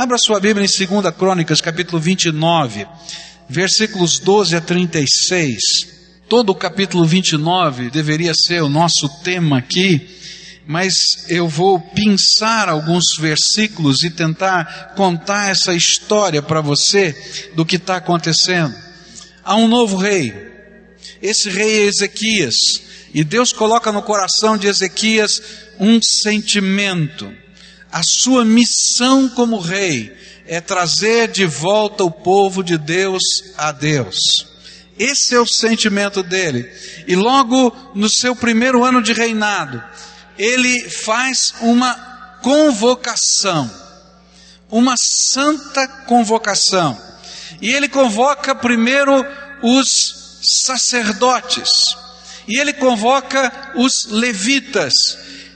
Abra sua Bíblia em 2 Crônicas, capítulo 29, versículos 12 a 36. Todo o capítulo 29 deveria ser o nosso tema aqui, mas eu vou pensar alguns versículos e tentar contar essa história para você do que está acontecendo. Há um novo rei, esse rei é Ezequias, e Deus coloca no coração de Ezequias um sentimento. A sua missão como rei é trazer de volta o povo de Deus a Deus. Esse é o sentimento dele. E logo no seu primeiro ano de reinado, ele faz uma convocação, uma santa convocação. E ele convoca primeiro os sacerdotes, e ele convoca os levitas,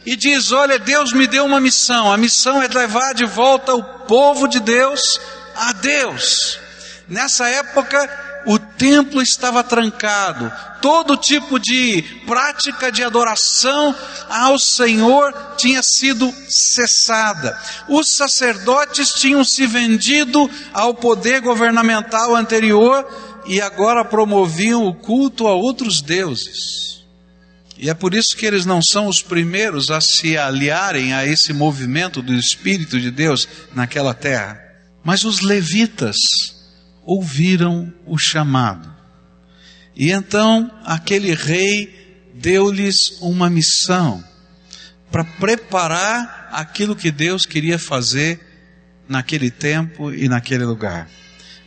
e diz: Olha, Deus me deu uma missão, a missão é levar de volta o povo de Deus a Deus. Nessa época, o templo estava trancado, todo tipo de prática de adoração ao Senhor tinha sido cessada. Os sacerdotes tinham se vendido ao poder governamental anterior e agora promoviam o culto a outros deuses. E é por isso que eles não são os primeiros a se aliarem a esse movimento do Espírito de Deus naquela terra. Mas os levitas ouviram o chamado. E então aquele rei deu-lhes uma missão para preparar aquilo que Deus queria fazer naquele tempo e naquele lugar.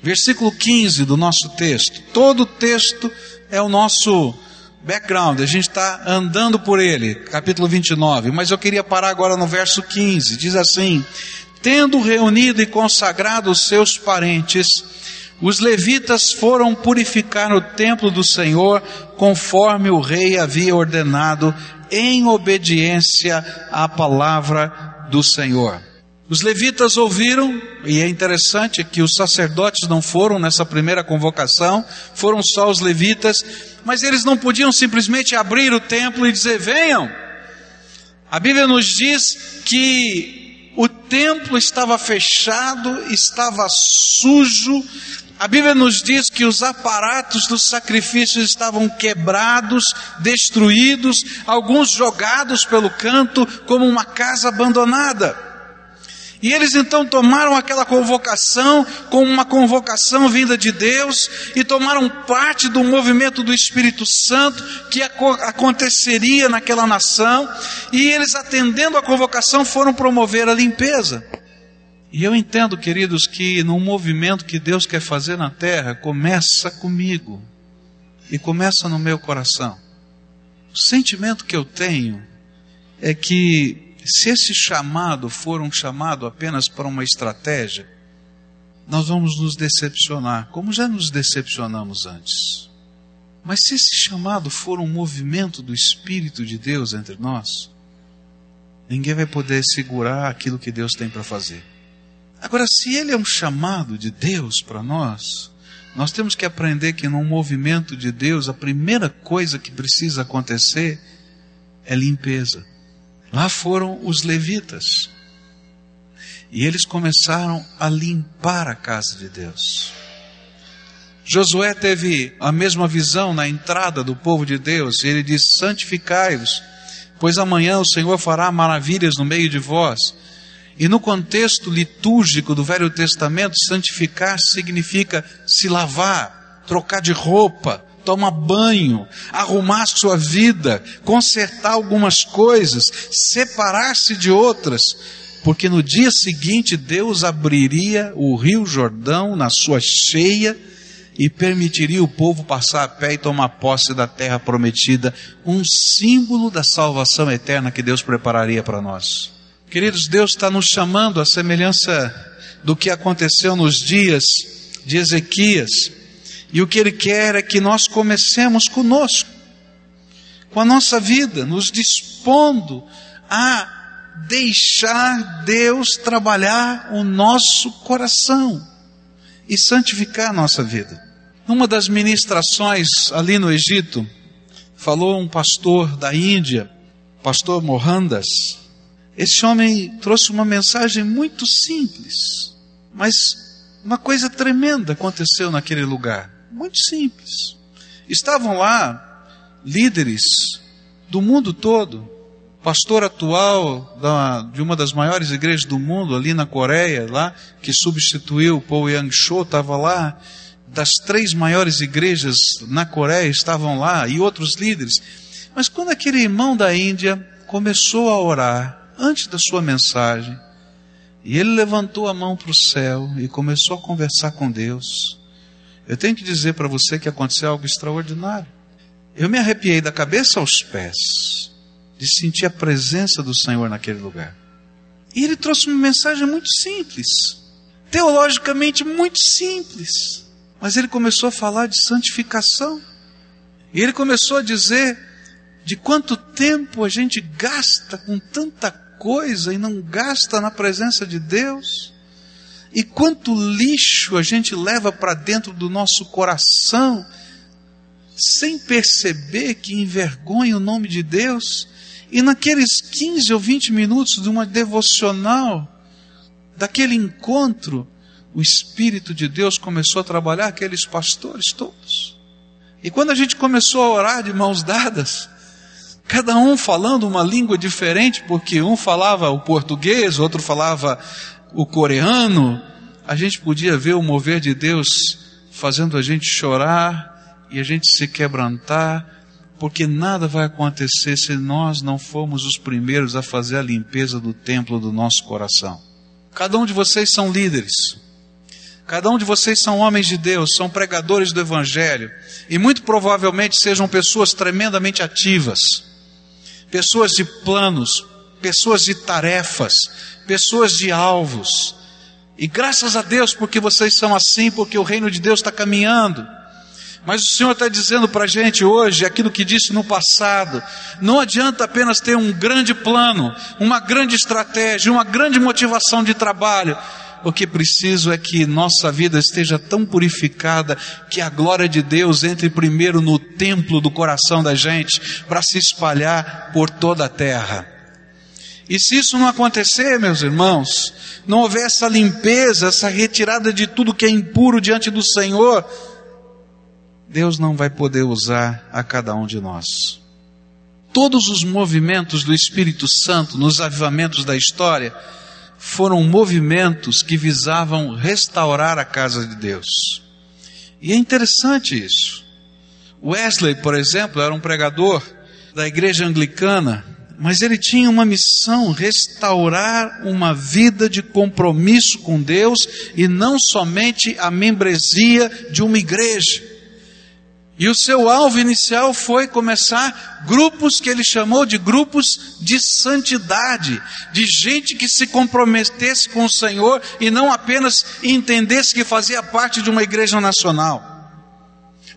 Versículo 15 do nosso texto. Todo o texto é o nosso background, a gente está andando por ele, capítulo 29, mas eu queria parar agora no verso 15, diz assim: Tendo reunido e consagrado os seus parentes, os levitas foram purificar o templo do Senhor, conforme o rei havia ordenado, em obediência à palavra do Senhor. Os levitas ouviram, e é interessante que os sacerdotes não foram nessa primeira convocação, foram só os levitas, mas eles não podiam simplesmente abrir o templo e dizer: venham. A Bíblia nos diz que o templo estava fechado, estava sujo, a Bíblia nos diz que os aparatos dos sacrifícios estavam quebrados, destruídos, alguns jogados pelo canto como uma casa abandonada. E eles então tomaram aquela convocação como uma convocação vinda de Deus e tomaram parte do movimento do Espírito Santo que aconteceria naquela nação, e eles atendendo a convocação foram promover a limpeza. E eu entendo, queridos, que num movimento que Deus quer fazer na terra, começa comigo e começa no meu coração. O sentimento que eu tenho é que se esse chamado for um chamado apenas para uma estratégia, nós vamos nos decepcionar, como já nos decepcionamos antes. Mas se esse chamado for um movimento do Espírito de Deus entre nós, ninguém vai poder segurar aquilo que Deus tem para fazer. Agora, se ele é um chamado de Deus para nós, nós temos que aprender que num movimento de Deus, a primeira coisa que precisa acontecer é limpeza. Lá foram os levitas. E eles começaram a limpar a casa de Deus. Josué teve a mesma visão na entrada do povo de Deus, ele disse: Santificai-vos, pois amanhã o Senhor fará maravilhas no meio de vós. E no contexto litúrgico do Velho Testamento, santificar significa se lavar, trocar de roupa, tomar banho, arrumar sua vida, consertar algumas coisas, separar-se de outras, porque no dia seguinte Deus abriria o Rio Jordão na sua cheia e permitiria o povo passar a pé e tomar posse da terra prometida, um símbolo da salvação eterna que Deus prepararia para nós. Queridos, Deus está nos chamando à semelhança do que aconteceu nos dias de Ezequias. E o que Ele quer é que nós comecemos conosco, com a nossa vida, nos dispondo a deixar Deus trabalhar o nosso coração e santificar a nossa vida. Numa das ministrações ali no Egito, falou um pastor da Índia, pastor Mohandas, esse homem trouxe uma mensagem muito simples. Mas uma coisa tremenda aconteceu naquele lugar. Muito simples. Estavam lá líderes do mundo todo. Pastor atual da, de uma das maiores igrejas do mundo, ali na Coreia, lá, que substituiu Paul Yang-cho, estava lá. Das três maiores igrejas na Coreia estavam lá, e outros líderes. Mas quando aquele irmão da Índia começou a orar, antes da sua mensagem, e ele levantou a mão para o céu e começou a conversar com Deus, eu tenho que dizer para você que aconteceu algo extraordinário. Eu me arrepiei da cabeça aos pés de sentir a presença do Senhor naquele lugar. E ele trouxe uma mensagem muito simples, teologicamente muito simples. Mas ele começou a falar de santificação. E ele começou a dizer de quanto tempo a gente gasta com tanta coisa e não gasta na presença de Deus. E quanto lixo a gente leva para dentro do nosso coração sem perceber que envergonha o nome de Deus, e naqueles 15 ou 20 minutos de uma devocional, daquele encontro, o Espírito de Deus começou a trabalhar aqueles pastores todos. E quando a gente começou a orar de mãos dadas, cada um falando uma língua diferente, porque um falava o português, outro falava o coreano, a gente podia ver o mover de Deus fazendo a gente chorar, e a gente se quebrantar, porque nada vai acontecer se nós não formos os primeiros a fazer a limpeza do templo do nosso coração. Cada um de vocês são líderes. Cada um de vocês são homens de Deus, são pregadores do Evangelho, e muito provavelmente sejam pessoas tremendamente ativas, pessoas de planos, pessoas de tarefas, pessoas de alvos. E graças a Deus porque vocês são assim, porque o reino de Deus está caminhando. Mas o Senhor está dizendo para a gente hoje aquilo que disse no passado. Não adianta apenas ter um grande plano, uma grande estratégia, uma grande motivação de trabalho. O que preciso é que nossa vida esteja tão purificada que a glória de Deus entre primeiro no templo do coração da gente para se espalhar por toda a terra. E se isso não acontecer, meus irmãos, não houver essa limpeza, essa retirada de tudo que é impuro diante do Senhor, Deus não vai poder usar a cada um de nós. Todos os movimentos do Espírito Santo nos avivamentos da história foram movimentos que visavam restaurar a casa de Deus. E é interessante isso. Wesley, por exemplo, era um pregador da igreja anglicana, mas ele tinha uma missão: restaurar uma vida de compromisso com Deus e não somente a membresia de uma igreja. E o seu alvo inicial foi começar grupos que ele chamou de grupos de santidade, de gente que se comprometesse com o Senhor e não apenas entendesse que fazia parte de uma igreja nacional.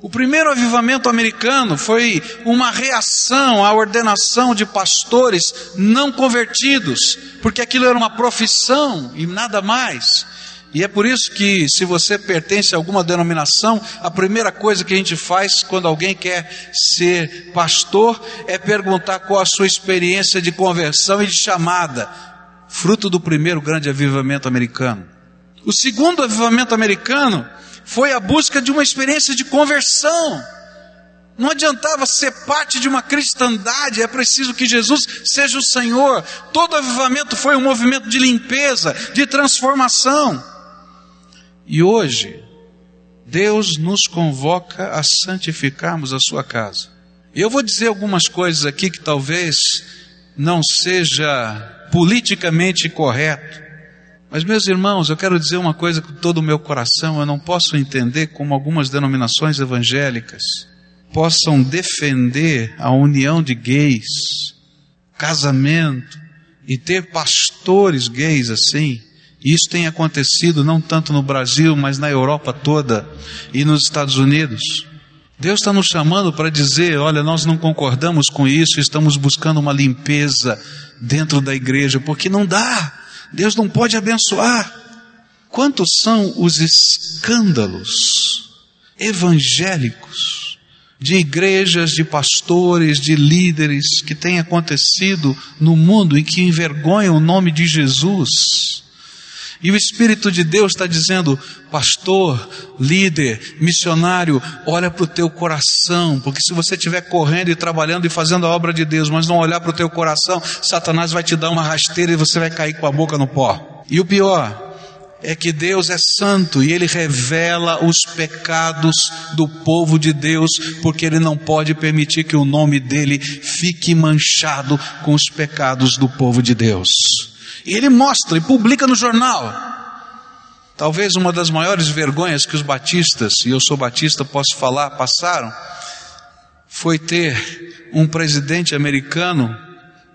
O primeiro avivamento americano foi uma reação à ordenação de pastores não convertidos, porque aquilo era uma profissão e nada mais. E é por isso que, se você pertence a alguma denominação, a primeira coisa que a gente faz quando alguém quer ser pastor é perguntar qual a sua experiência de conversão e de chamada, fruto do primeiro grande avivamento americano. O segundo avivamento americano foi a busca de uma experiência de conversão. Não adiantava ser parte de uma cristandade, é preciso que Jesus seja o Senhor. Todo avivamento foi um movimento de limpeza, de transformação. E hoje, Deus nos convoca a santificarmos a sua casa. E eu vou dizer algumas coisas aqui que talvez não seja politicamente correto. Mas, meus irmãos, eu quero dizer uma coisa com todo o meu coração: eu não posso entender como algumas denominações evangélicas possam defender a união de gays, casamento, e ter pastores gays assim, isso tem acontecido não tanto no Brasil, mas na Europa toda e nos Estados Unidos. Deus está nos chamando para dizer: olha, nós não concordamos com isso, estamos buscando uma limpeza dentro da igreja, porque não dá, Deus não pode abençoar. Quantos são os escândalos evangélicos de igrejas, de pastores, de líderes que têm acontecido no mundo em que envergonham o nome de Jesus? E o Espírito de Deus está dizendo, pastor, líder, missionário, olha para o teu coração, porque se você estiver correndo e trabalhando e fazendo a obra de Deus, mas não olhar para o teu coração, Satanás vai te dar uma rasteira e você vai cair com a boca no pó. E o pior é que Deus é santo e Ele revela os pecados do povo de Deus, porque Ele não pode permitir que o nome dele fique manchado com os pecados do povo de Deus. E ele mostra e publica no jornal. Talvez uma das maiores vergonhas que os batistas, e eu sou batista, posso falar, passaram, foi ter um presidente americano,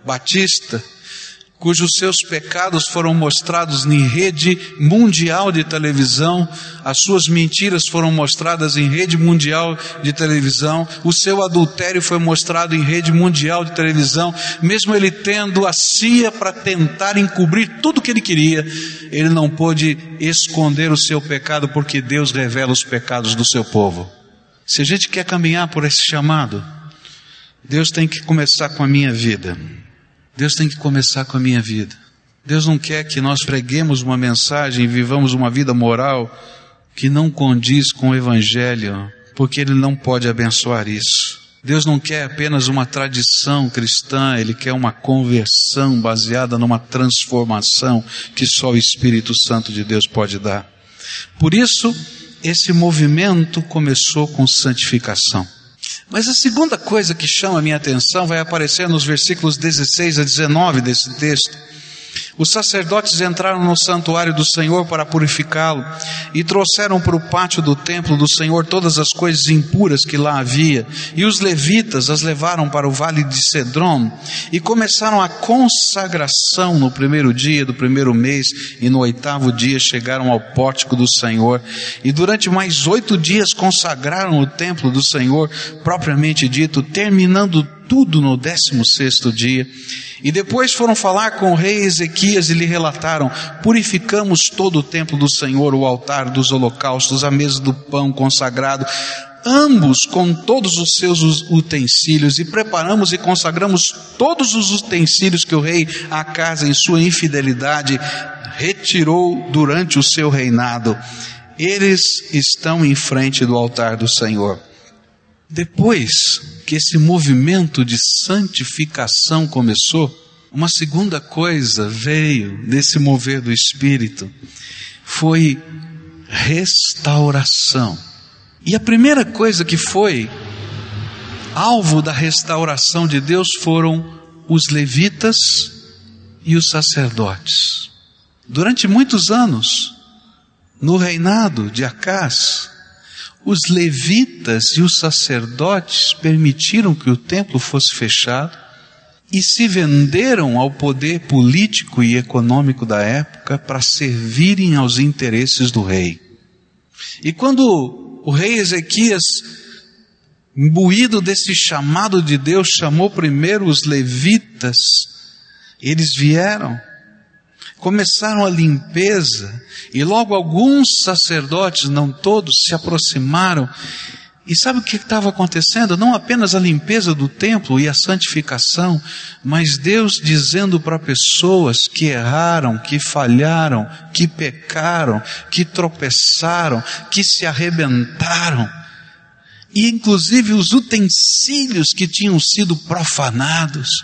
batista, cujos seus pecados foram mostrados em rede mundial de televisão, as suas mentiras foram mostradas em rede mundial de televisão, o seu adultério foi mostrado em rede mundial de televisão, mesmo ele tendo a CIA para tentar encobrir tudo o que ele queria, ele não pôde esconder o seu pecado porque Deus revela os pecados do seu povo. Se a gente quer caminhar por esse chamado, Deus tem que começar com a minha vida. Deus tem que começar com a minha vida. Deus não quer que nós preguemos uma mensagem vivamos uma vida moral que não condiz com o Evangelho, porque Ele não pode abençoar isso. Deus não quer apenas uma tradição cristã, Ele quer uma conversão baseada numa transformação que só o Espírito Santo de Deus pode dar. Por isso, esse movimento começou com santificação. Mas a segunda coisa que chama a minha atenção vai aparecer nos versículos 16 a 19 desse texto. Os sacerdotes entraram no santuário do Senhor para purificá-lo e trouxeram para o pátio do templo do Senhor todas as coisas impuras que lá havia. E os levitas as levaram para o vale de Cedron e começaram a consagração no primeiro dia do primeiro mês e no oitavo dia chegaram ao pórtico do Senhor. E durante mais oito dias consagraram o templo do Senhor, propriamente dito, terminando tudo no décimo sexto dia. E depois foram falar com o rei Ezequias e lhe relataram: Purificamos todo o templo do Senhor, o altar dos holocaustos, a mesa do pão consagrado, ambos com todos os seus utensílios, e preparamos e consagramos todos os utensílios que o rei Acasa, em sua infidelidade, retirou durante o seu reinado. Eles estão em frente do altar do Senhor. Depois que esse movimento de santificação começou, uma segunda coisa veio nesse mover do Espírito, foi restauração. E a primeira coisa que foi alvo da restauração de Deus foram os levitas e os sacerdotes. Durante muitos anos, no reinado de Acás, os levitas e os sacerdotes permitiram que o templo fosse fechado e se venderam ao poder político e econômico da época para servirem aos interesses do rei. E quando o rei Ezequias, imbuído desse chamado de Deus, chamou primeiro os levitas, eles vieram começaram a limpeza, e logo alguns sacerdotes, não todos, se aproximaram. E sabe o que estava acontecendo? Não apenas a limpeza do templo e a santificação, mas Deus dizendo para pessoas que erraram, que falharam, que pecaram, que tropeçaram, que se arrebentaram, e inclusive os utensílios que tinham sido profanados,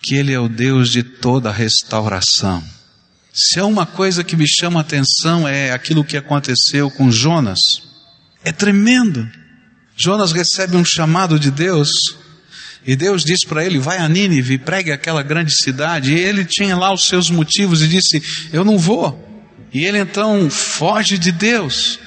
que Ele é o Deus de toda restauração. Se é uma coisa que me chama a atenção é aquilo que aconteceu com Jonas. É tremendo. Jonas recebe um chamado de Deus e Deus diz para ele: vai a Nínive, pregue aquela grande cidade. E ele tinha lá os seus motivos e disse: eu não vou. E ele então foge de Deus.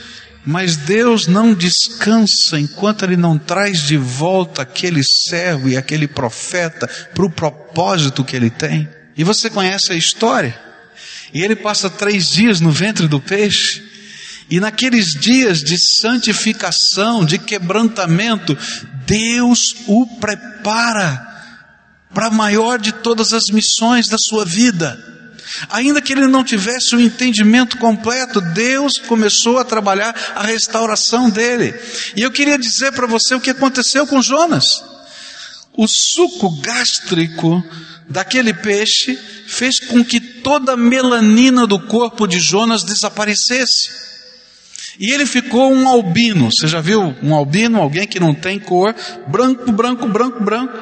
Mas Deus não descansa enquanto Ele não traz de volta aquele servo e aquele profeta para o propósito que ele tem. E você conhece a história. E ele passa três dias no ventre do peixe. E naqueles dias de santificação, de quebrantamento, Deus o prepara para a maior de todas as missões da sua vida. Ainda que ele não tivesse o entendimento completo, Deus começou a trabalhar a restauração dele. E eu queria dizer para você o que aconteceu com Jonas. O suco gástrico daquele peixe fez com que toda a melanina do corpo de Jonas desaparecesse. E ele ficou um albino. Você já viu um albino, alguém que não tem cor? Branco, branco, branco, branco.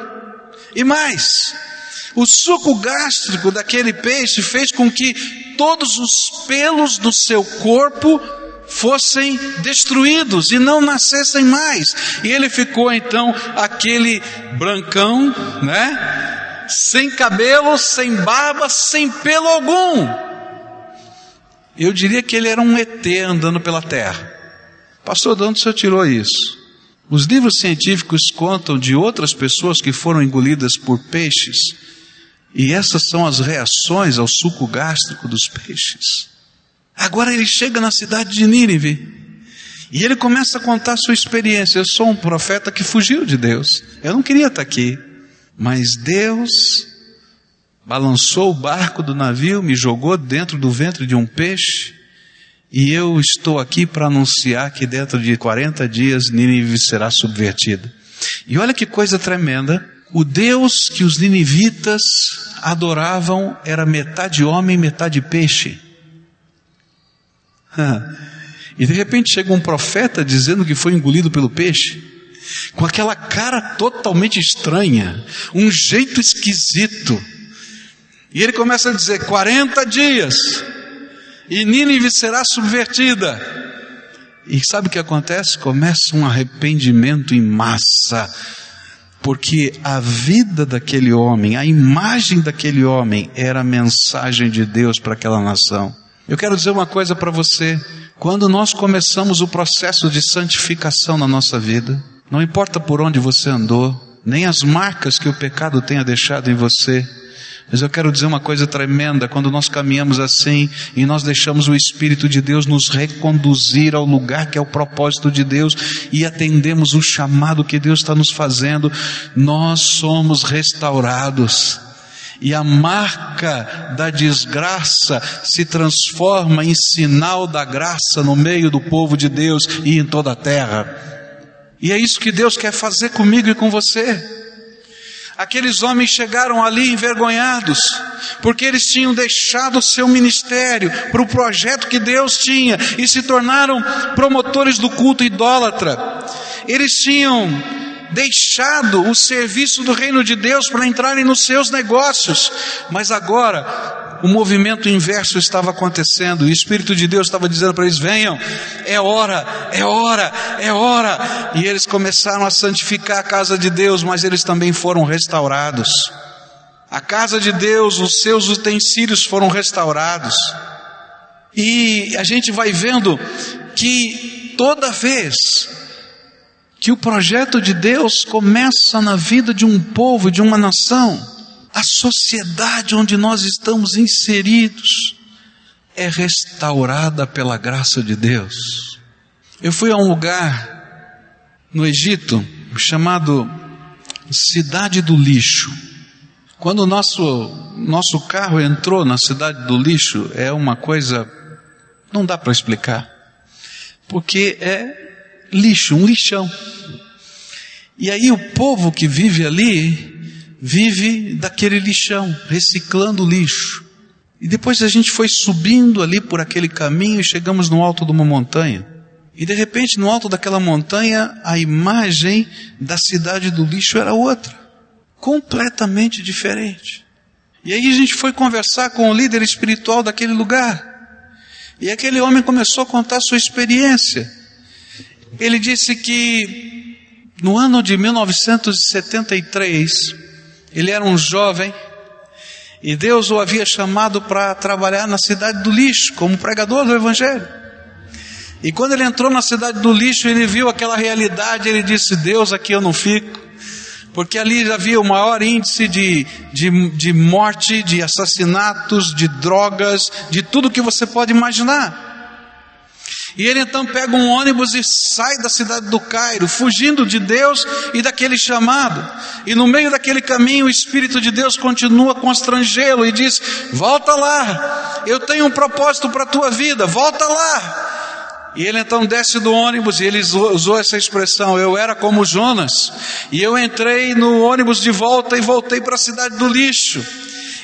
E mais, o suco gástrico daquele peixe fez com que todos os pelos do seu corpo fossem destruídos e não nascessem mais. E ele ficou então aquele brancão, né? Sem cabelo, sem barba, sem pelo algum. Eu diria que ele era um ET andando pela terra. Pastor, de onde o senhor tirou isso? Os livros científicos contam de outras pessoas que foram engolidas por peixes e essas são as reações ao suco gástrico dos peixes. Agora ele chega na cidade de Nínive e ele começa a contar sua experiência. Eu sou um profeta que fugiu de Deus. Eu não queria estar aqui, mas Deus balançou o barco do navio, me jogou dentro do ventre de um peixe. E eu estou aqui para anunciar que dentro de 40 dias Nínive será subvertida. E olha que coisa tremenda. O Deus que os ninivitas adoravam era metade homem, metade peixe. E de repente chega um profeta dizendo que foi engolido pelo peixe, com aquela cara totalmente estranha, um jeito esquisito. E ele começa a dizer: 40 dias, e Nínive será subvertida. E sabe o que acontece? Começa um arrependimento em massa porque a vida daquele homem, a imagem daquele homem era a mensagem de Deus para aquela nação. Eu quero dizer uma coisa para você: quando nós começamos o processo de santificação na nossa vida, não importa por onde você andou, nem as marcas que o pecado tenha deixado em você, mas eu quero dizer uma coisa tremenda: quando nós caminhamos assim e nós deixamos o Espírito de Deus nos reconduzir ao lugar que é o propósito de Deus e atendemos o chamado que Deus está nos fazendo, nós somos restaurados. E a marca da desgraça se transforma em sinal da graça no meio do povo de Deus e em toda a terra. E é isso que Deus quer fazer comigo e com você. Aqueles homens chegaram ali envergonhados, porque eles tinham deixado o seu ministério para o projeto que Deus tinha e se tornaram promotores do culto idólatra. Eles tinham deixado o serviço do reino de Deus para entrarem nos seus negócios, mas agora o movimento inverso estava acontecendo, o Espírito de Deus estava dizendo para eles: venham, é hora, é hora, é hora. E eles começaram a santificar a casa de Deus, mas eles também foram restaurados. A casa de Deus, os seus utensílios foram restaurados. E a gente vai vendo que toda vez que o projeto de Deus começa na vida de um povo, de uma nação, a sociedade onde nós estamos inseridos é restaurada pela graça de Deus. Eu fui a um lugar no Egito chamado Cidade do Lixo. Quando o nosso, nosso carro entrou na Cidade do Lixo, é uma coisa, não dá para explicar, porque é lixo, um lixão. E aí o povo que vive ali vive daquele lixão, reciclando lixo. E depois a gente foi subindo ali por aquele caminho e chegamos no alto de uma montanha. E de repente, no alto daquela montanha, a imagem da cidade do lixo era outra, completamente diferente. E aí a gente foi conversar com o líder espiritual daquele lugar. E aquele homem começou a contar sua experiência. Ele disse que no ano de 1973, ele era um jovem e Deus o havia chamado para trabalhar na cidade do lixo, como pregador do Evangelho. E quando ele entrou na cidade do lixo, ele viu aquela realidade, ele disse: Deus, aqui eu não fico, porque ali havia o maior índice de, de, de morte, de assassinatos, de drogas, de tudo que você pode imaginar. E ele então pega um ônibus e sai da cidade do Cairo, fugindo de Deus e daquele chamado. E no meio daquele caminho, o Espírito de Deus continua constrangê-lo e diz: Volta lá, eu tenho um propósito para a tua vida, volta lá. E ele então desce do ônibus e ele usou essa expressão: Eu era como Jonas. E eu entrei no ônibus de volta e voltei para a cidade do lixo.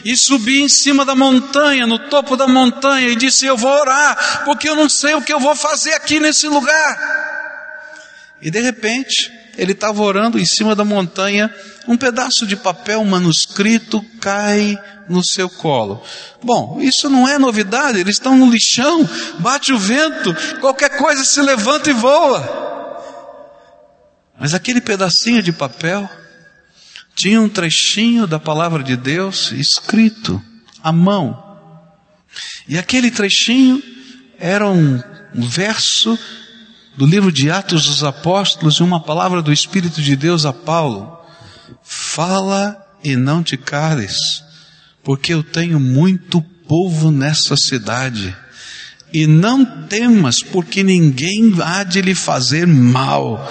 E subi em cima da montanha, no topo da montanha, e disse: Eu vou orar, porque eu não sei o que eu vou fazer aqui nesse lugar. E de repente, ele estava orando em cima da montanha, um pedaço de papel manuscrito cai no seu colo. Bom, isso não é novidade, eles estão no lixão, bate o vento, qualquer coisa se levanta e voa. Mas aquele pedacinho de papel tinha um trechinho da palavra de Deus escrito à mão. E aquele trechinho era um, um verso do livro de Atos dos Apóstolos e uma palavra do Espírito de Deus a Paulo. Fala e não te cales, porque eu tenho muito povo nessa cidade. E não temas, porque ninguém há de lhe fazer mal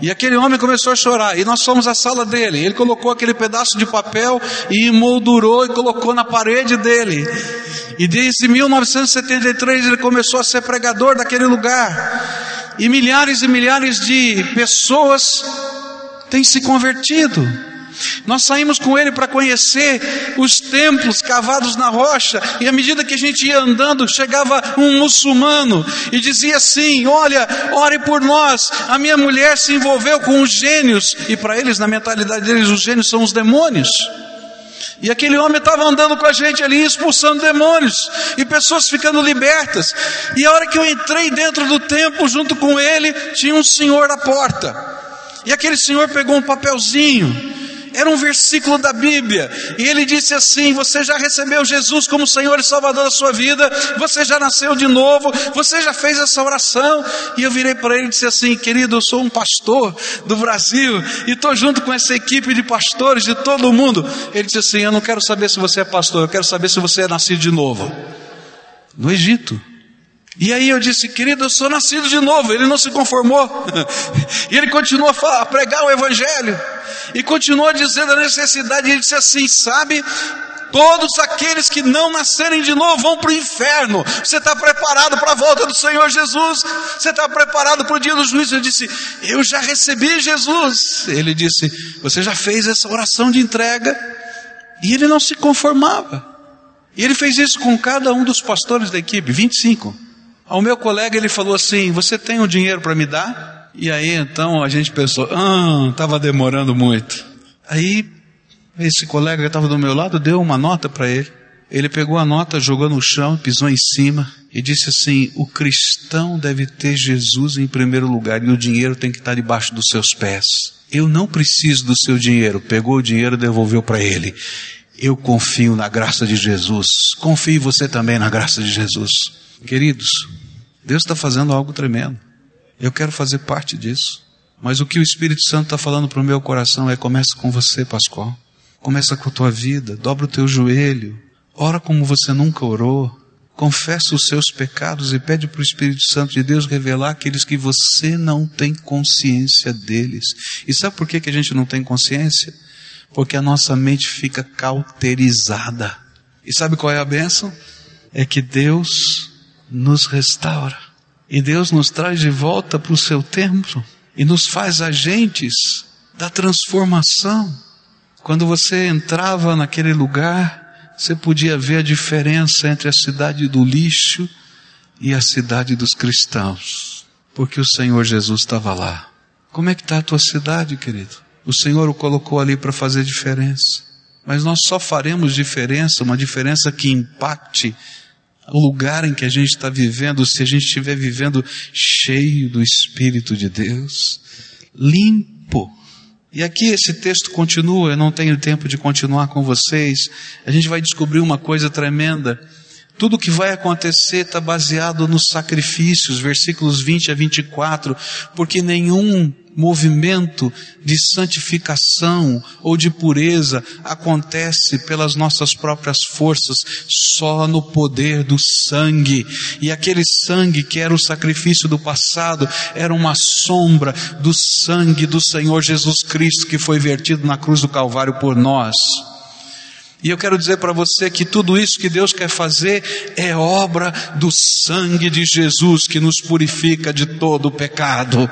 e aquele homem começou a chorar. E nós fomos à sala dele. Ele colocou aquele pedaço de papel e emoldurou e colocou na parede dele. E desde 1973 ele começou a ser pregador daquele lugar. E milhares e milhares de pessoas têm se convertido. Nós saímos com ele para conhecer os templos cavados na rocha, e à medida que a gente ia andando, chegava um muçulmano e dizia assim: Olha, ore por nós. A minha mulher se envolveu com os gênios, e para eles, na mentalidade deles, os gênios são os demônios. E aquele homem estava andando com a gente ali, expulsando demônios, e pessoas ficando libertas. E a hora que eu entrei dentro do templo, junto com ele, tinha um senhor à porta. E aquele senhor pegou um papelzinho era um versículo da Bíblia. E ele disse assim: Você já recebeu Jesus como Senhor e Salvador da sua vida, você já nasceu de novo, você já fez essa oração. E eu virei para ele e disse assim: Querido, eu sou um pastor do Brasil e estou junto com essa equipe de pastores de todo o mundo. Ele disse assim: Eu não quero saber se você é pastor, eu quero saber se você é nascido de novo. No Egito. E aí eu disse, querido, eu sou nascido de novo. Ele não se conformou. e ele continuou a pregar o Evangelho. E continuou dizendo a necessidade. Ele disse assim: sabe, todos aqueles que não nascerem de novo vão para o inferno. Você está preparado para a volta do Senhor Jesus? Você está preparado para o dia do juízo? Eu disse: Eu já recebi Jesus. Ele disse: Você já fez essa oração de entrega? E ele não se conformava. E ele fez isso com cada um dos pastores da equipe, 25. Ao meu colega ele falou assim: Você tem o um dinheiro para me dar? E aí então a gente pensou: Ah, estava demorando muito. Aí esse colega que estava do meu lado deu uma nota para ele. Ele pegou a nota, jogou no chão, pisou em cima e disse assim: O cristão deve ter Jesus em primeiro lugar e o dinheiro tem que estar debaixo dos seus pés. Eu não preciso do seu dinheiro. Pegou o dinheiro e devolveu para ele. Eu confio na graça de Jesus. Confie você também na graça de Jesus. Queridos, Deus está fazendo algo tremendo. Eu quero fazer parte disso. Mas o que o Espírito Santo está falando para o meu coração é: começa com você, Pascoal. Começa com a tua vida, dobra o teu joelho, ora como você nunca orou, confessa os seus pecados e pede para o Espírito Santo de Deus revelar aqueles que você não tem consciência deles. E sabe por que, que a gente não tem consciência? Porque a nossa mente fica cauterizada. E sabe qual é a bênção? É que Deus nos restaura. E Deus nos traz de volta para o seu templo e nos faz agentes da transformação. Quando você entrava naquele lugar, você podia ver a diferença entre a cidade do lixo e a cidade dos cristãos, porque o Senhor Jesus estava lá. Como é que está a tua cidade, querido? O Senhor o colocou ali para fazer diferença. Mas nós só faremos diferença, uma diferença que impacte o lugar em que a gente está vivendo, se a gente estiver vivendo cheio do Espírito de Deus, limpo. E aqui esse texto continua, eu não tenho tempo de continuar com vocês. A gente vai descobrir uma coisa tremenda. Tudo que vai acontecer está baseado nos sacrifícios, versículos 20 a 24, porque nenhum movimento de santificação ou de pureza acontece pelas nossas próprias forças, só no poder do sangue. E aquele sangue que era o sacrifício do passado era uma sombra do sangue do Senhor Jesus Cristo que foi vertido na cruz do Calvário por nós. E eu quero dizer para você que tudo isso que Deus quer fazer é obra do sangue de Jesus que nos purifica de todo o pecado.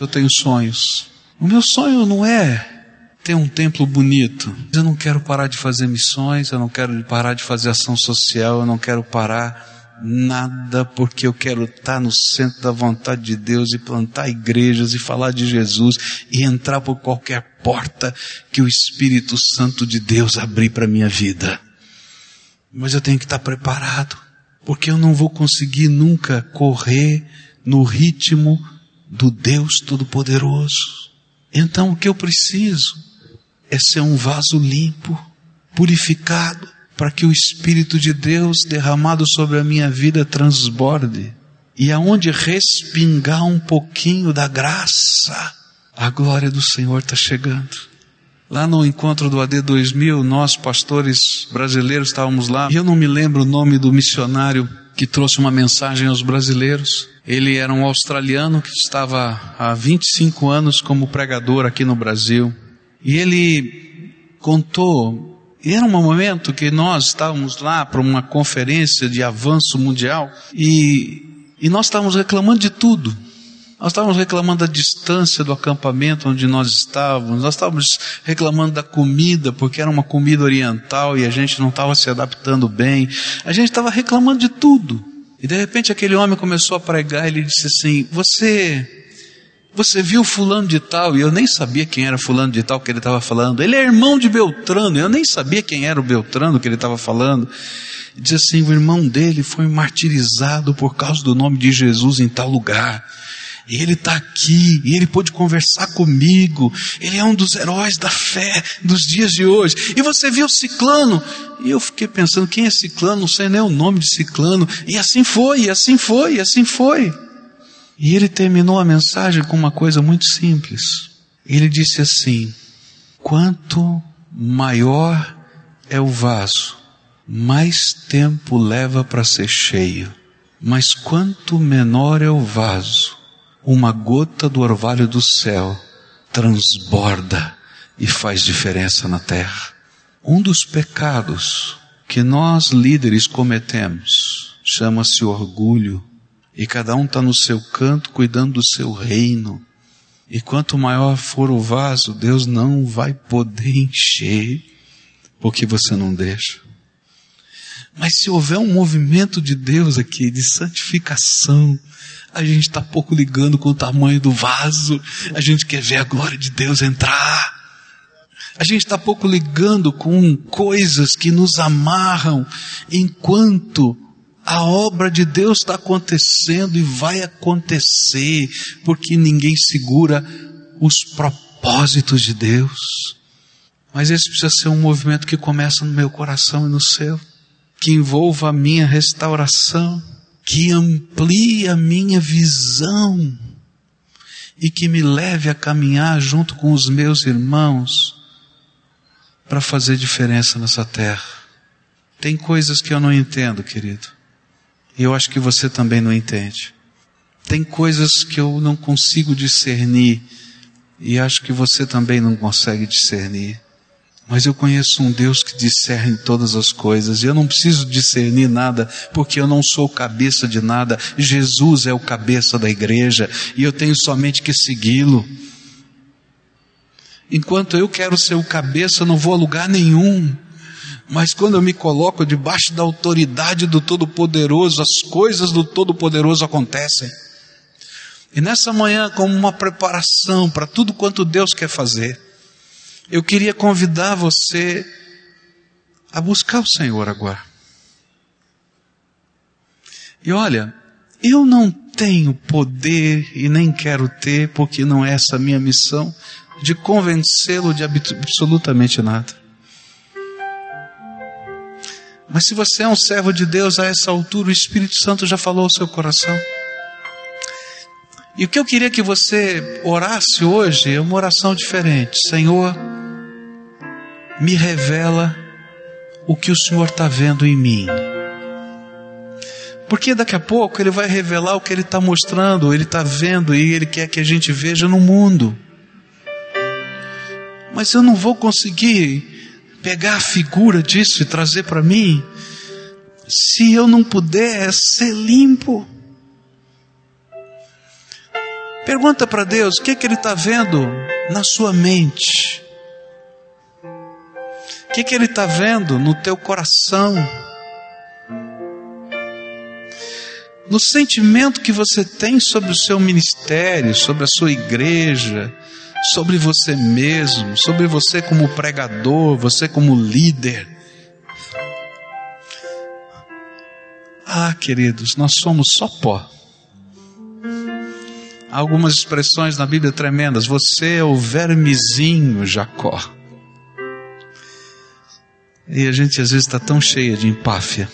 Eu tenho sonhos. O meu sonho não é ter um templo bonito. Eu não quero parar de fazer missões, eu não quero parar de fazer ação social, eu não quero parar nada porque eu quero estar no centro da vontade de Deus e plantar igrejas e falar de Jesus e entrar por qualquer porta que o Espírito Santo de Deus abrir para minha vida. Mas eu tenho que estar preparado, porque eu não vou conseguir nunca correr no ritmo do Deus Todo-Poderoso. Então o que eu preciso é ser um vaso limpo, purificado, para que o Espírito de Deus derramado sobre a minha vida transborde. E aonde respingar um pouquinho da graça, a glória do Senhor está chegando. Lá no encontro do AD 2000, nós pastores brasileiros estávamos lá, e eu não me lembro o nome do missionário que trouxe uma mensagem aos brasileiros. Ele era um australiano que estava há 25 anos como pregador aqui no Brasil. E ele contou, e era um momento que nós estávamos lá para uma conferência de avanço mundial e, e nós estávamos reclamando de tudo. Nós estávamos reclamando da distância do acampamento onde nós estávamos, nós estávamos reclamando da comida, porque era uma comida oriental e a gente não estava se adaptando bem. A gente estava reclamando de tudo. E de repente aquele homem começou a pregar ele disse assim: Você você viu fulano de tal, e eu nem sabia quem era fulano de tal que ele estava falando. Ele é irmão de Beltrano, eu nem sabia quem era o Beltrano que ele estava falando. Diz assim: o irmão dele foi martirizado por causa do nome de Jesus em tal lugar. E ele está aqui, e ele pôde conversar comigo. Ele é um dos heróis da fé dos dias de hoje. E você viu Ciclano? E eu fiquei pensando, quem é Ciclano? Não sei nem o nome de Ciclano. E assim foi, e assim foi, e assim foi. E ele terminou a mensagem com uma coisa muito simples. Ele disse assim: quanto maior é o vaso, mais tempo leva para ser cheio. Mas quanto menor é o vaso, uma gota do orvalho do céu transborda e faz diferença na terra. Um dos pecados que nós líderes cometemos chama-se orgulho e cada um está no seu canto cuidando do seu reino. E quanto maior for o vaso, Deus não vai poder encher, porque você não deixa. Mas se houver um movimento de Deus aqui, de santificação, a gente está pouco ligando com o tamanho do vaso, a gente quer ver a glória de Deus entrar. A gente está pouco ligando com coisas que nos amarram, enquanto a obra de Deus está acontecendo e vai acontecer, porque ninguém segura os propósitos de Deus. Mas esse precisa ser um movimento que começa no meu coração e no seu, que envolva a minha restauração, que amplie a minha visão e que me leve a caminhar junto com os meus irmãos para fazer diferença nessa terra. Tem coisas que eu não entendo, querido. E eu acho que você também não entende. Tem coisas que eu não consigo discernir. E acho que você também não consegue discernir. Mas eu conheço um Deus que discerne todas as coisas, e eu não preciso discernir nada, porque eu não sou cabeça de nada. Jesus é o cabeça da igreja, e eu tenho somente que segui-lo. Enquanto eu quero ser o cabeça, não vou a lugar nenhum. Mas quando eu me coloco debaixo da autoridade do Todo-Poderoso, as coisas do Todo-Poderoso acontecem. E nessa manhã, como uma preparação para tudo quanto Deus quer fazer, eu queria convidar você a buscar o Senhor agora. E olha, eu não tenho poder e nem quero ter, porque não é essa a minha missão, de convencê-lo de absolutamente nada. Mas se você é um servo de Deus a essa altura, o Espírito Santo já falou ao seu coração. E o que eu queria que você orasse hoje é uma oração diferente. Senhor, me revela o que o Senhor está vendo em mim. Porque daqui a pouco Ele vai revelar o que Ele está mostrando, Ele está vendo e Ele quer que a gente veja no mundo. Mas eu não vou conseguir pegar a figura disso e trazer para mim, se eu não puder ser limpo? Pergunta para Deus o que, que Ele está vendo na sua mente, O que, que Ele está vendo no teu coração? No sentimento que você tem sobre o seu ministério, sobre a sua igreja, sobre você mesmo, sobre você como pregador, você como líder. Ah, queridos, nós somos só pó. Há algumas expressões na Bíblia tremendas. Você é o vermezinho Jacó. E a gente às vezes está tão cheia de empáfia.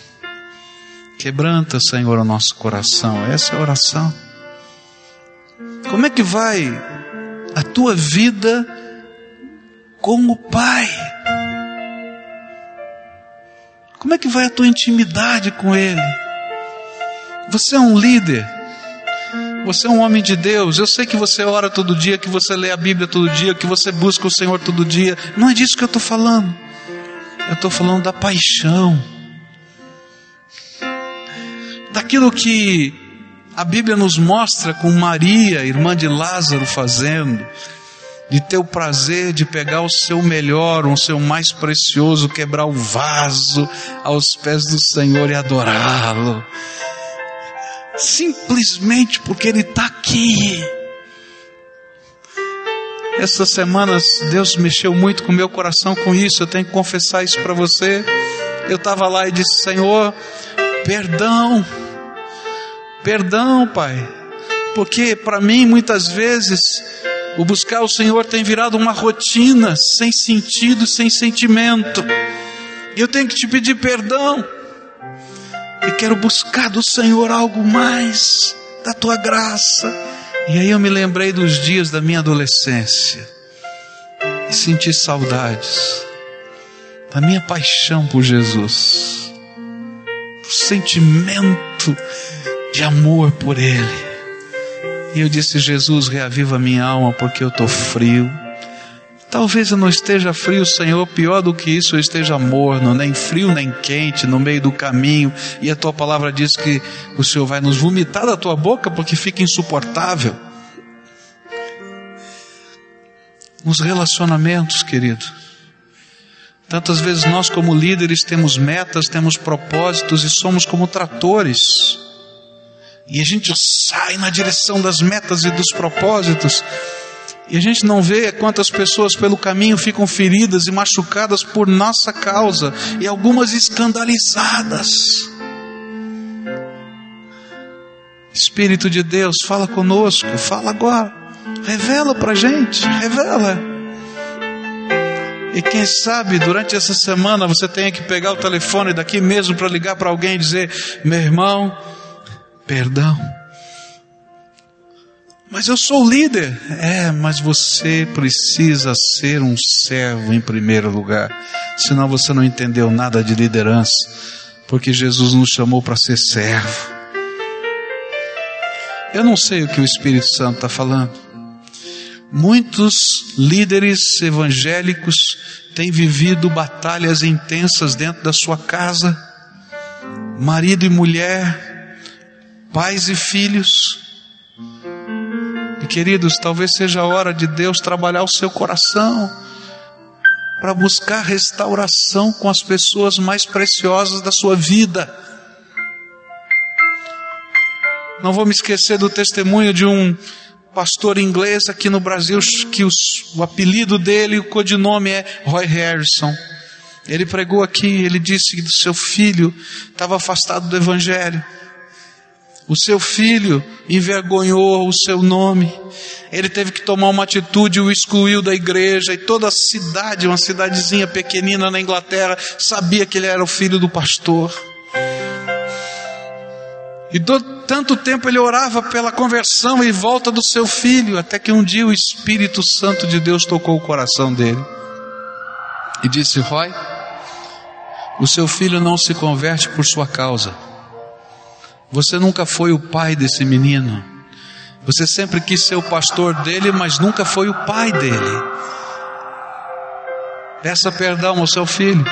Quebranta, Senhor, o nosso coração. Essa é a oração. Como é que vai a tua vida com o Pai? Como é que vai a tua intimidade com Ele? Você é um líder. Você é um homem de Deus. Eu sei que você ora todo dia, que você lê a Bíblia todo dia, que você busca o Senhor todo dia. Não é disso que eu estou falando. Eu estou falando da paixão. Daquilo que a Bíblia nos mostra com Maria, irmã de Lázaro, fazendo, de ter o prazer de pegar o seu melhor, o seu mais precioso, quebrar o vaso aos pés do Senhor e adorá-lo, simplesmente porque Ele está aqui. Essas semanas Deus mexeu muito com o meu coração com isso, eu tenho que confessar isso para você. Eu estava lá e disse: Senhor, perdão Perdão, Pai, porque para mim muitas vezes o buscar o Senhor tem virado uma rotina sem sentido, sem sentimento. E eu tenho que te pedir perdão. E quero buscar do Senhor algo mais da tua graça. E aí eu me lembrei dos dias da minha adolescência e senti saudades da minha paixão por Jesus, o sentimento de amor por Ele. E eu disse: Jesus, reaviva minha alma porque eu estou frio. Talvez eu não esteja frio, Senhor, pior do que isso, eu esteja morno, nem frio nem quente, no meio do caminho, e a tua palavra diz que o Senhor vai nos vomitar da tua boca porque fica insuportável. Nos relacionamentos, querido. Tantas vezes nós, como líderes, temos metas, temos propósitos e somos como tratores e a gente sai na direção das metas e dos propósitos. E a gente não vê quantas pessoas pelo caminho ficam feridas e machucadas por nossa causa, e algumas escandalizadas. Espírito de Deus, fala conosco, fala agora, revela para gente, revela. E quem sabe durante essa semana você tenha que pegar o telefone daqui mesmo para ligar para alguém e dizer: meu irmão, perdão. Mas eu sou líder. É, mas você precisa ser um servo em primeiro lugar. Senão você não entendeu nada de liderança. Porque Jesus nos chamou para ser servo. Eu não sei o que o Espírito Santo está falando. Muitos líderes evangélicos têm vivido batalhas intensas dentro da sua casa. Marido e mulher pais e filhos. E queridos, talvez seja a hora de Deus trabalhar o seu coração para buscar restauração com as pessoas mais preciosas da sua vida. Não vou me esquecer do testemunho de um pastor inglês aqui no Brasil, que os, o apelido dele, o codinome é Roy Harrison. Ele pregou aqui, ele disse que seu filho estava afastado do Evangelho. O seu filho envergonhou o seu nome. Ele teve que tomar uma atitude, o excluiu da igreja. E toda a cidade, uma cidadezinha pequenina na Inglaterra, sabia que ele era o filho do pastor. E do, tanto tempo ele orava pela conversão e volta do seu filho, até que um dia o Espírito Santo de Deus tocou o coração dele e disse: Roy, o seu filho não se converte por sua causa você nunca foi o pai desse menino. Você sempre quis ser o pastor dele, mas nunca foi o pai dele. Peça perdão ao seu filho.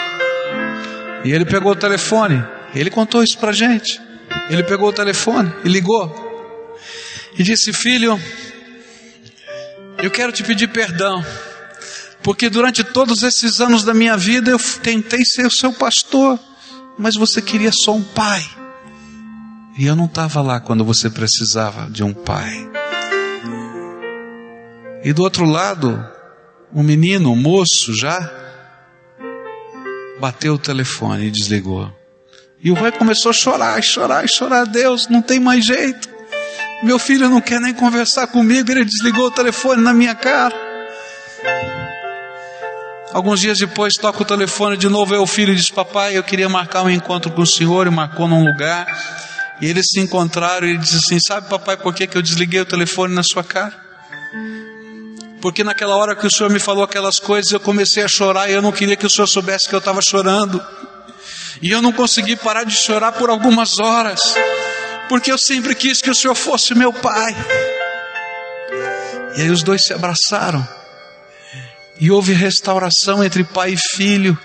E ele pegou o telefone. Ele contou isso para gente. Ele pegou o telefone e ligou. E disse: Filho, eu quero te pedir perdão. Porque durante todos esses anos da minha vida eu tentei ser o seu pastor, mas você queria só um pai. E eu não estava lá quando você precisava de um pai. E do outro lado, um menino, um moço já, bateu o telefone e desligou. E o Roy começou a chorar, chorar, chorar. Deus, não tem mais jeito. Meu filho não quer nem conversar comigo. Ele desligou o telefone na minha cara. Alguns dias depois, toca o telefone de novo. É o filho diz: Papai, eu queria marcar um encontro com o senhor. E marcou num lugar. E eles se encontraram. E ele disse assim: Sabe, papai, por que, que eu desliguei o telefone na sua cara? Porque naquela hora que o senhor me falou aquelas coisas, eu comecei a chorar. E eu não queria que o senhor soubesse que eu estava chorando. E eu não consegui parar de chorar por algumas horas, porque eu sempre quis que o Senhor fosse meu pai. E aí os dois se abraçaram, e houve restauração entre pai e filho,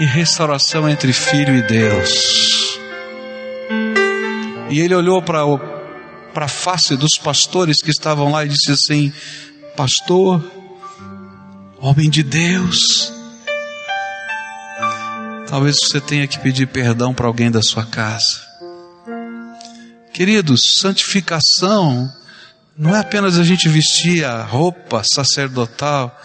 e restauração entre filho e Deus. E ele olhou para a face dos pastores que estavam lá e disse assim: Pastor, homem de Deus, Talvez você tenha que pedir perdão para alguém da sua casa. Queridos, santificação não é apenas a gente vestir a roupa sacerdotal,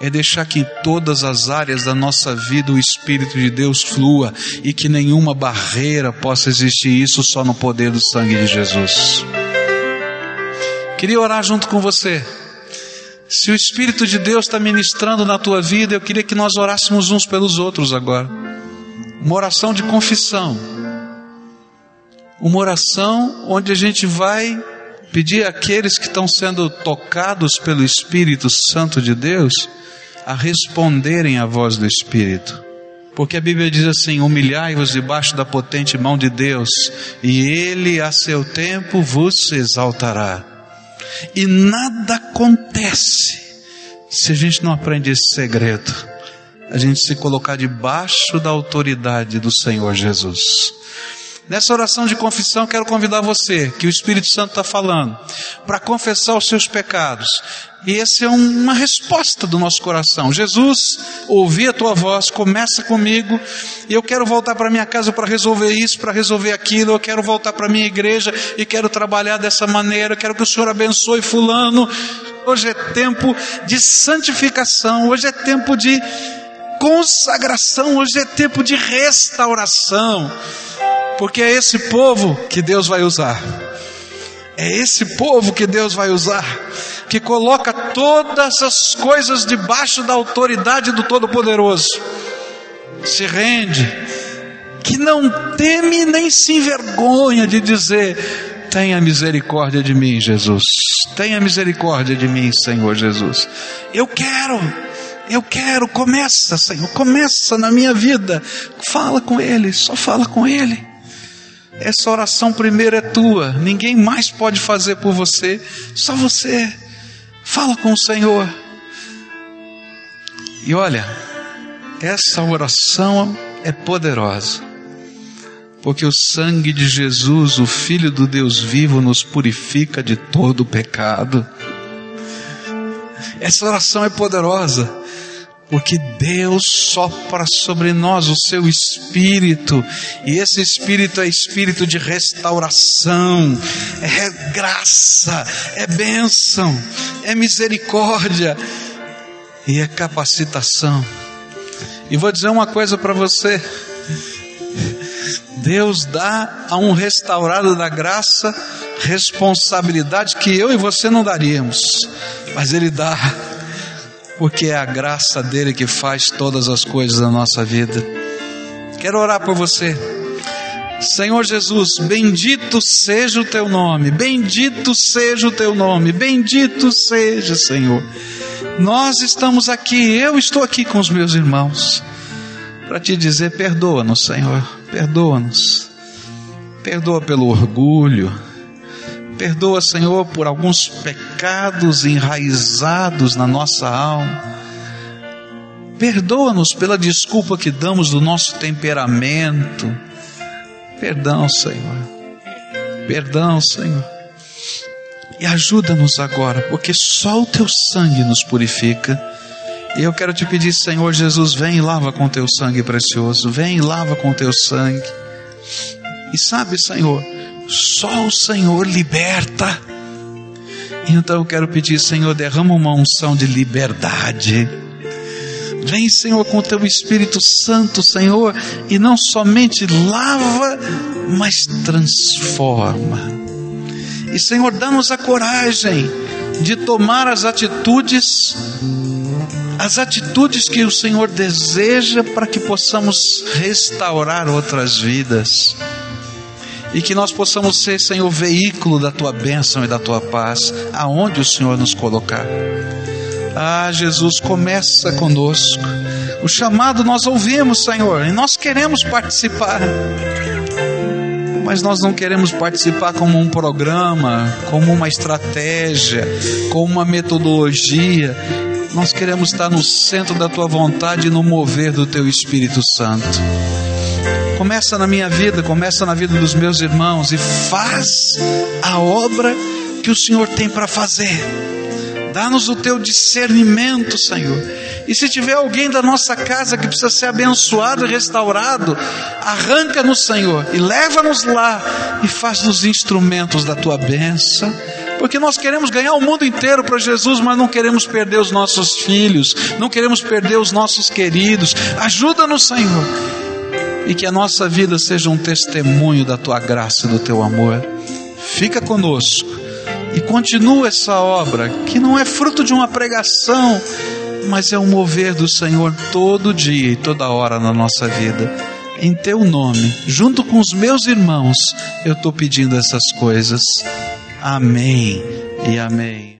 é deixar que em todas as áreas da nossa vida o Espírito de Deus flua e que nenhuma barreira possa existir, isso só no poder do sangue de Jesus. Queria orar junto com você. Se o Espírito de Deus está ministrando na tua vida, eu queria que nós orássemos uns pelos outros agora uma oração de confissão, uma oração onde a gente vai pedir àqueles que estão sendo tocados pelo Espírito Santo de Deus a responderem à voz do Espírito. Porque a Bíblia diz assim: humilhai-vos debaixo da potente mão de Deus, e Ele a seu tempo vos exaltará. E nada acontece se a gente não aprende esse segredo a gente se colocar debaixo da autoridade do Senhor Jesus. Nessa oração de confissão, quero convidar você, que o Espírito Santo está falando, para confessar os seus pecados. E essa é uma resposta do nosso coração. Jesus, ouvi a tua voz, começa comigo, eu quero voltar para minha casa para resolver isso, para resolver aquilo, eu quero voltar para minha igreja e quero trabalhar dessa maneira, eu quero que o Senhor abençoe fulano. Hoje é tempo de santificação, hoje é tempo de consagração, hoje é tempo de restauração, porque é esse povo que Deus vai usar. É esse povo que Deus vai usar, que coloca todas as coisas debaixo da autoridade do Todo-Poderoso, se rende, que não teme nem se envergonha de dizer: Tenha misericórdia de mim, Jesus. Tenha misericórdia de mim, Senhor Jesus. Eu quero eu quero, começa, Senhor, começa na minha vida. Fala com Ele, só fala com Ele. Essa oração primeiro é tua, ninguém mais pode fazer por você, só você. Fala com o Senhor. E olha, essa oração é poderosa, porque o sangue de Jesus, o Filho do Deus vivo, nos purifica de todo o pecado. Essa oração é poderosa porque Deus sopra sobre nós o seu espírito, e esse espírito é espírito de restauração, é graça, é bênção, é misericórdia e é capacitação. E vou dizer uma coisa para você: Deus dá a um restaurado da graça responsabilidade que eu e você não daríamos, mas Ele dá porque é a graça dele que faz todas as coisas na nossa vida. Quero orar por você. Senhor Jesus, bendito seja o teu nome, bendito seja o teu nome, bendito seja, Senhor. Nós estamos aqui, eu estou aqui com os meus irmãos, para te dizer: perdoa-nos, Senhor, perdoa-nos, perdoa pelo orgulho, Perdoa, Senhor, por alguns pecados enraizados na nossa alma. Perdoa-nos pela desculpa que damos do nosso temperamento. Perdão, Senhor. Perdão, Senhor. E ajuda-nos agora, porque só o teu sangue nos purifica E eu quero te pedir, Senhor Jesus, vem e lava com teu sangue precioso, vem e lava com teu sangue. E sabe, Senhor, só o Senhor liberta. Então eu quero pedir, Senhor, derrama uma unção de liberdade. Vem, Senhor, com teu Espírito Santo, Senhor, e não somente lava, mas transforma. E, Senhor, dá-nos a coragem de tomar as atitudes, as atitudes que o Senhor deseja para que possamos restaurar outras vidas e que nós possamos ser, Senhor, veículo da tua bênção e da tua paz, aonde o Senhor nos colocar. Ah, Jesus, começa conosco. O chamado nós ouvimos, Senhor, e nós queremos participar. Mas nós não queremos participar como um programa, como uma estratégia, como uma metodologia. Nós queremos estar no centro da tua vontade e no mover do teu Espírito Santo. Começa na minha vida, começa na vida dos meus irmãos e faz a obra que o Senhor tem para fazer. Dá-nos o teu discernimento, Senhor. E se tiver alguém da nossa casa que precisa ser abençoado e restaurado, arranca-nos, Senhor, e leva-nos lá e faz-nos instrumentos da tua bênção porque nós queremos ganhar o mundo inteiro para Jesus, mas não queremos perder os nossos filhos, não queremos perder os nossos queridos. Ajuda-nos, Senhor, e que a nossa vida seja um testemunho da tua graça e do teu amor. Fica conosco e continua essa obra que não é fruto de uma pregação, mas é um mover do Senhor todo dia e toda hora na nossa vida. Em teu nome, junto com os meus irmãos, eu estou pedindo essas coisas. Amém e amém.